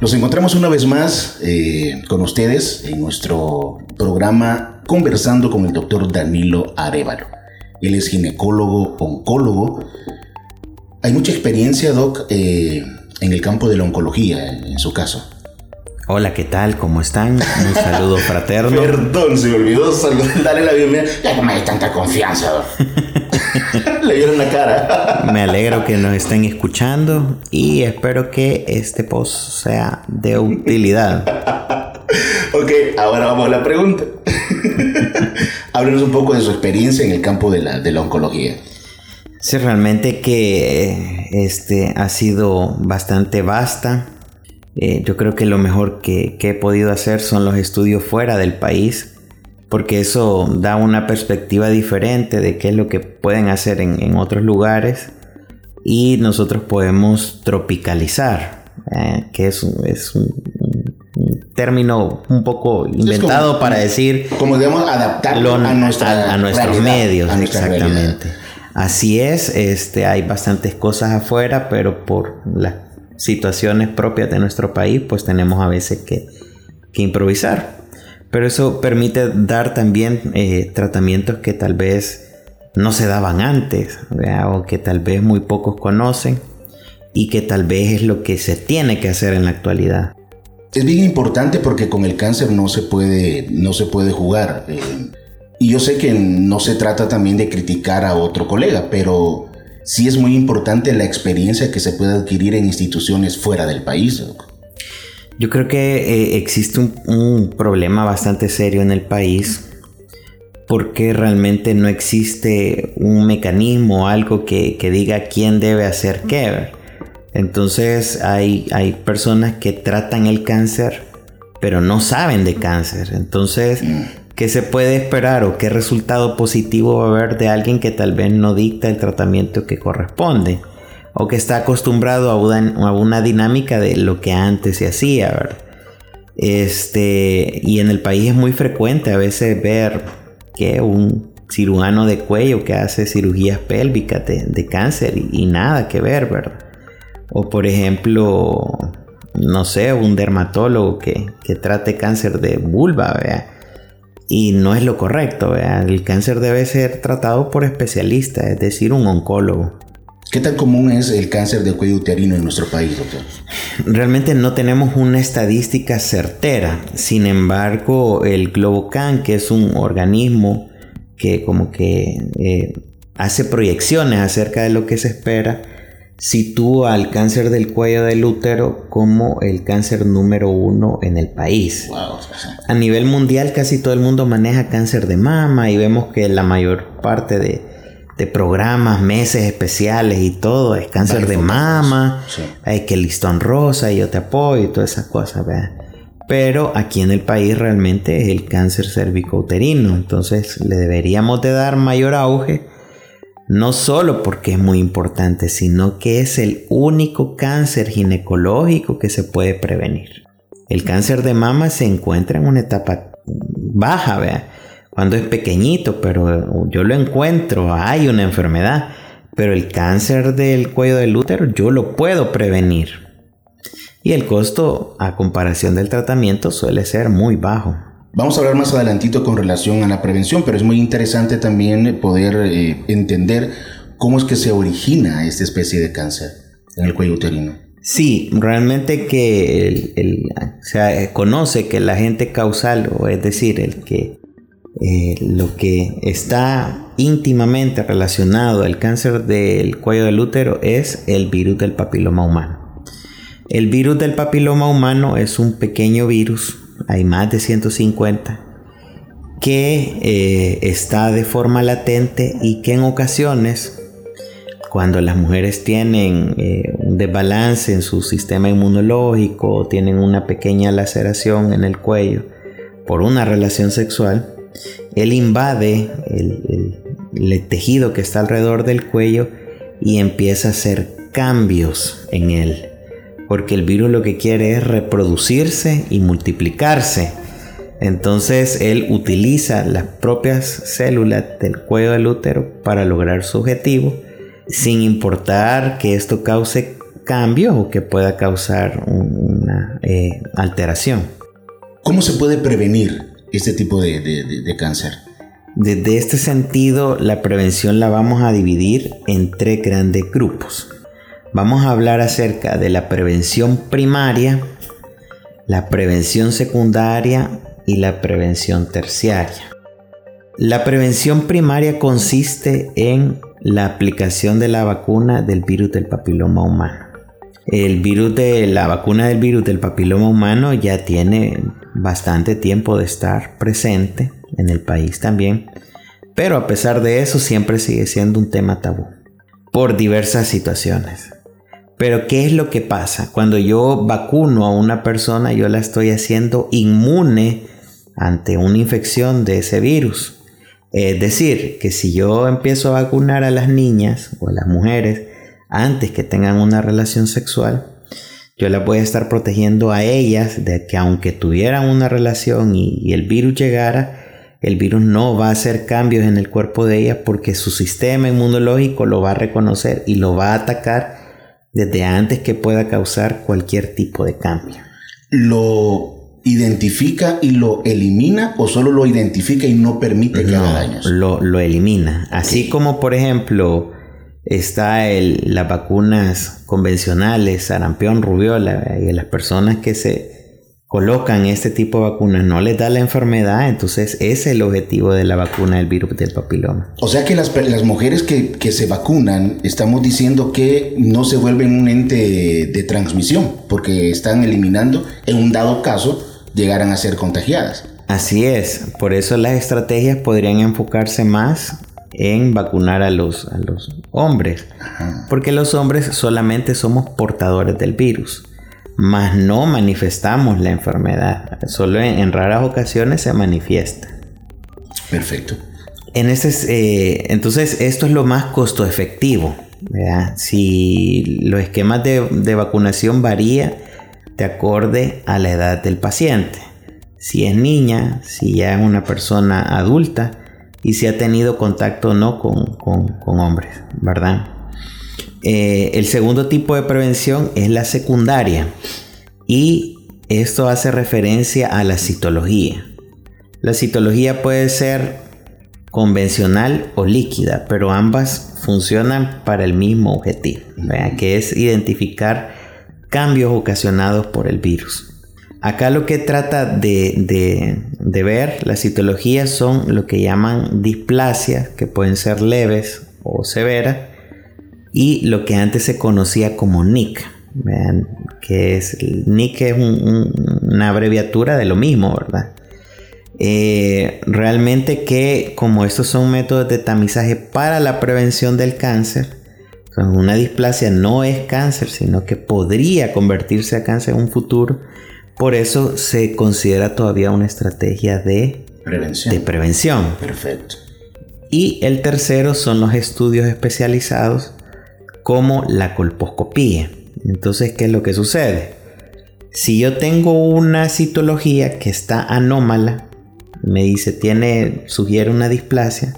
Nos encontramos una vez más eh, con ustedes en nuestro programa conversando con el doctor Danilo Arevalo. Él es ginecólogo, oncólogo. Hay mucha experiencia, Doc, eh, en el campo de la oncología, en su caso. Hola, ¿qué tal? ¿Cómo están? Un saludo fraterno. Perdón, se me olvidó darle la bienvenida. Ya no me hay tanta confianza. Le dieron la cara. me alegro que nos estén escuchando y espero que este post sea de utilidad. ok, ahora vamos a la pregunta. Háblenos un poco de su experiencia en el campo de la, de la oncología. Sí, realmente que este ha sido bastante vasta eh, yo creo que lo mejor que, he podido hacer son los estudios fuera del país, porque eso da una perspectiva diferente de qué es lo que pueden hacer en, otros lugares y nosotros podemos tropicalizar, eh, que es, es un, término un poco inventado para decir... Como debemos adaptarlo a, nuestra a, nuestros medios, exactamente. Así es, este, hay bastantes cosas afuera, pero por la situaciones propias de nuestro país, pues tenemos a veces que, improvisar. Pero eso permite dar también eh, tratamientos que tal vez no se daban antes, o que tal vez muy pocos conocen y que tal vez es lo que se tiene que hacer en la actualidad. Es bien importante porque con el cáncer no se puede, no se puede jugar. Eh, y yo sé que no se trata también de criticar a otro colega, pero sí es muy importante la experiencia que se puede adquirir en instituciones fuera del país. Yo creo que eh, existe un, problema bastante serio en el país porque realmente no existe un mecanismo, algo que, diga quién debe hacer qué. Entonces hay, hay personas que tratan el cáncer pero no saben de cáncer. Entonces mm. ¿Qué se puede esperar o qué resultado positivo va a haber de alguien que tal vez no dicta el tratamiento que corresponde? O que está acostumbrado a una, dinámica de lo que antes se hacía, Este, y en el país es muy frecuente a veces ver que un cirujano de cuello que hace cirugías pélvicas de, cáncer y, nada que ver, ¿verdad? O por ejemplo, no sé, un dermatólogo que, que trate cáncer de vulva. Y no es lo correcto. El cáncer debe ser tratado por especialistas, es decir, un oncólogo. ¿Qué tan común es el cáncer de cuello uterino en nuestro país, doctor? Realmente no tenemos una estadística certera. Sin embargo, el Globocan, que es un organismo que como que eh, hace proyecciones acerca de lo que se espera, sitúa al cáncer del cuello del útero como el cáncer número uno en el país. A nivel mundial casi todo el mundo maneja cáncer de mama y vemos que la mayor parte de, programas, meses especiales y todo es cáncer de mama, hay que listón rosa y yo te apoyo y todas esas cosas, Pero aquí en el país realmente es el cáncer cervicouterino, entonces le deberíamos de dar mayor auge no solo porque es muy importante, sino que es el único cáncer ginecológico que se puede prevenir. El cáncer de mama se encuentra en una etapa baja, ¿vea? cuando es pequeñito, pero yo lo encuentro, hay una enfermedad, pero el cáncer del cuello del útero yo lo puedo prevenir. Y el costo a comparación del tratamiento suele ser muy bajo. Vamos a hablar más adelantito con relación a la prevención, pero es muy interesante también poder eh, entender cómo es que se origina esta especie de cáncer en el cuello uterino. Sí, realmente que se conoce que el agente causal, o es decir, el que eh, lo que está íntimamente relacionado al cáncer del cuello del útero es el virus del papiloma humano. El virus del papiloma humano es un pequeño virus hay más de 150, que eh, está de forma latente y que en ocasiones, cuando las mujeres tienen eh, un desbalance en su sistema inmunológico tienen una pequeña laceración en el cuello por una relación sexual, él invade el, el tejido que está alrededor del cuello y empieza a hacer cambios en él porque el virus lo que quiere es reproducirse y multiplicarse. Entonces él utiliza las propias células del cuello del útero para lograr su objetivo, sin importar que esto cause cambios o que pueda causar una eh, alteración. ¿Cómo se puede prevenir este tipo de, de cáncer? Desde este sentido, la prevención la vamos a dividir en tres grandes grupos. Vamos a hablar acerca de la prevención primaria, la prevención secundaria y la prevención terciaria. La prevención primaria consiste en la aplicación de la vacuna del virus del papiloma humano. El virus de la vacuna del virus del papiloma humano ya tiene bastante tiempo de estar presente en el país también, pero a pesar de eso siempre sigue siendo un tema tabú por diversas situaciones. Pero ¿qué es lo que pasa? Cuando yo vacuno a una persona, yo la estoy haciendo inmune ante una infección de ese virus. Es decir, que si yo empiezo a vacunar a las niñas o a las mujeres antes que tengan una relación sexual, yo las voy a estar protegiendo a ellas de que aunque tuvieran una relación y, el virus llegara, el virus no va a hacer cambios en el cuerpo de ellas porque su sistema inmunológico lo va a reconocer y lo va a atacar desde antes que pueda causar cualquier tipo de cambio. Lo identifica y lo elimina o solo lo identifica y no permite que haga daños? Lo, lo elimina. Así como, por ejemplo, está el, las vacunas convencionales, sarampión, rubiola, y las personas que se colocan este tipo de vacunas no les da la enfermedad, entonces ese es el objetivo de la vacuna del virus del papiloma. O sea que las, las mujeres que, que, se vacunan, estamos diciendo que no se vuelven un ente de, de transmisión, porque están eliminando, en un dado caso, llegaran a ser contagiadas. Así es, por eso las estrategias podrían enfocarse más en vacunar a los, a los hombres, porque los hombres solamente somos portadores del virus, mas no manifestamos la enfermedad, solo en, raras ocasiones se manifiesta. Perfecto. En ese, eh, entonces, esto es lo más costo efectivo. Si los esquemas de, de vacunación varían, de acorde a la edad del paciente. Si es niña, si ya es una persona adulta y si ha tenido contacto o no con, hombres, ¿verdad? Eh, el segundo tipo de prevención es la secundaria y esto hace referencia a la citología. La citología puede ser convencional o líquida, pero ambas funcionan para el mismo objetivo, que es identificar cambios ocasionados por el virus. Acá lo que trata de, ver la citología son lo que llaman displasias, que pueden ser leves o severas, y lo que antes se conocía como NIC. Vean, que es NIC es una abreviatura de lo mismo, ¿verdad? Eh, realmente que como estos son métodos de tamizaje para la prevención del cáncer, una displasia no es cáncer, sino que podría convertirse a cáncer en un futuro. Por eso se considera todavía una estrategia de prevención. De prevención. Perfecto. Y el tercero son los estudios especializados como la colposcopía. Entonces, ¿qué es lo que sucede? Si yo tengo una citología que está anómala, me dice, tiene, sugiere una displasia,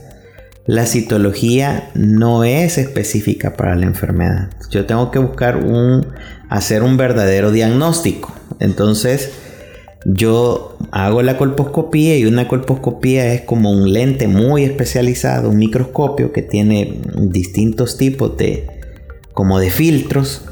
la citología no es específica para la enfermedad. Yo tengo que buscar un, hacer un verdadero diagnóstico. Entonces, yo hago la colposcopía y una colposcopía es como un lente muy especializado, un microscopio que tiene distintos tipos de, como de filtros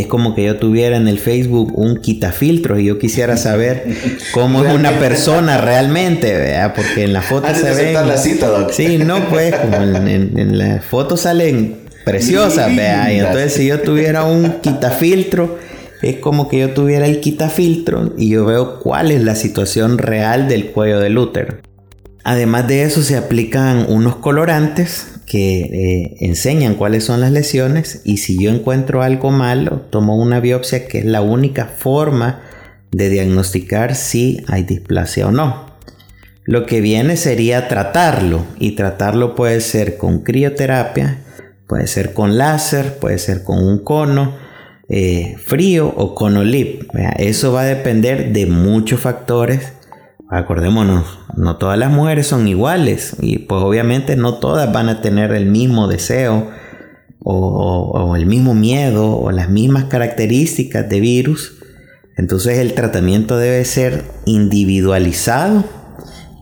es como que yo tuviera en el Facebook un quitafiltro y yo quisiera saber cómo es una persona realmente, ¿verdad? porque en la foto se ve. la cita, Sí, no, pues, como en, la foto salen preciosas, ¿verdad? Y entonces si yo tuviera un quitafiltro, es como que yo tuviera el quitafiltro y yo veo cuál es la situación real del cuello del útero. Además de eso se aplican unos colorantes que eh, enseñan cuáles son las lesiones y si yo encuentro algo malo, tomo una biopsia que es la única forma de diagnosticar si hay displasia o no. Lo que viene sería tratarlo y tratarlo puede ser con crioterapia, puede ser con láser, puede ser con un cono eh, frío o con OLIP. Eso va a depender de muchos factores acordémonos, no todas las mujeres son iguales y pues obviamente no todas van a tener el mismo deseo o, el mismo miedo o las mismas características de virus, entonces el tratamiento debe ser individualizado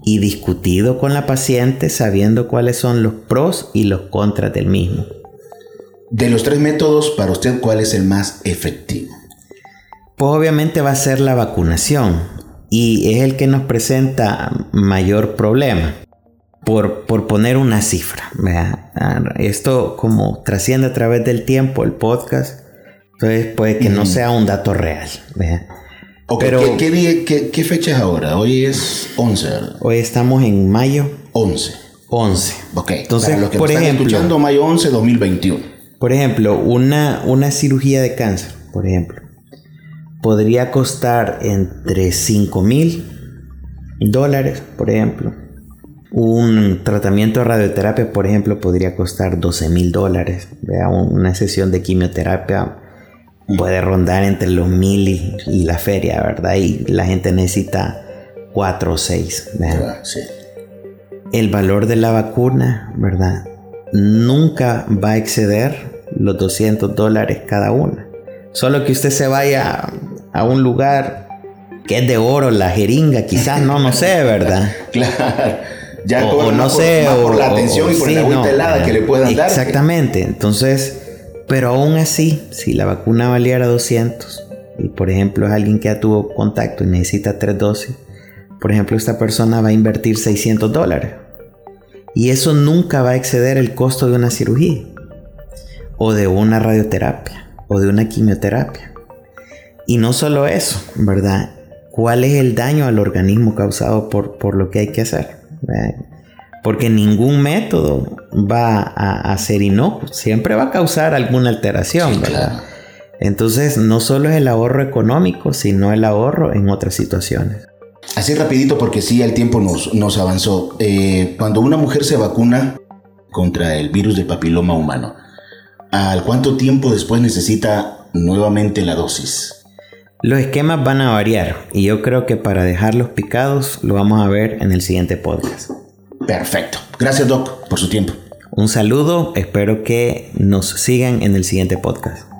y discutido con la paciente sabiendo cuáles son los pros y los contras del mismo. De los tres métodos, para usted, ¿cuál es el más efectivo? Pues obviamente va a ser la vacunación y es el que nos presenta mayor problema. Por, por poner una cifra, esto como trasciende a través del tiempo el podcast, entonces puede que no sea un dato real. Pero, ¿qué, fecha es ahora? Hoy es 11, Hoy estamos en mayo. 11. 11. Ok. Entonces, los que por están escuchando, mayo 11, 2021. Por ejemplo, una, una cirugía de cáncer, por ejemplo, podría costar entre 5 mil dólares, por ejemplo. Un tratamiento de radioterapia, por ejemplo, podría costar 12 mil dólares. Una sesión de quimioterapia puede rondar entre los mil y, la feria, ¿verdad? Y la gente necesita cuatro o seis, ¿verdad? Sí. El valor de la vacuna, ¿verdad? Nunca va a exceder los 200 dólares cada una. Solo que usted se vaya a un lugar que es de oro, la jeringa, quizás, no, no sé, ¿verdad? claro. Ya o, no sé, o, por la atención y por la agüita helada que le puedan dar. Exactamente. Entonces, pero aún así, si la vacuna valiera 200 y por ejemplo es alguien que ya tuvo contacto y necesita tres dosis, por ejemplo esta persona va a invertir 600 dólares. Y eso nunca va a exceder el costo de una cirugía o de una radioterapia o de una quimioterapia. Y no solo eso, ¿verdad? ¿Cuál es el daño al organismo causado por, por lo que hay que hacer? porque ningún método va a, ser inocuo, siempre va a causar alguna alteración, ¿verdad? Entonces, no solo es el ahorro económico, sino el ahorro en otras situaciones. Así rapidito, porque sí, el tiempo nos, nos avanzó. Eh, cuando una mujer se vacuna contra el virus del papiloma humano, ¿al cuánto tiempo después necesita nuevamente la dosis? Los esquemas van a variar y yo creo que para dejarlos picados lo vamos a ver en el siguiente podcast. Perfecto. Gracias, Doc, por su tiempo. Un saludo, espero que nos sigan en el siguiente podcast.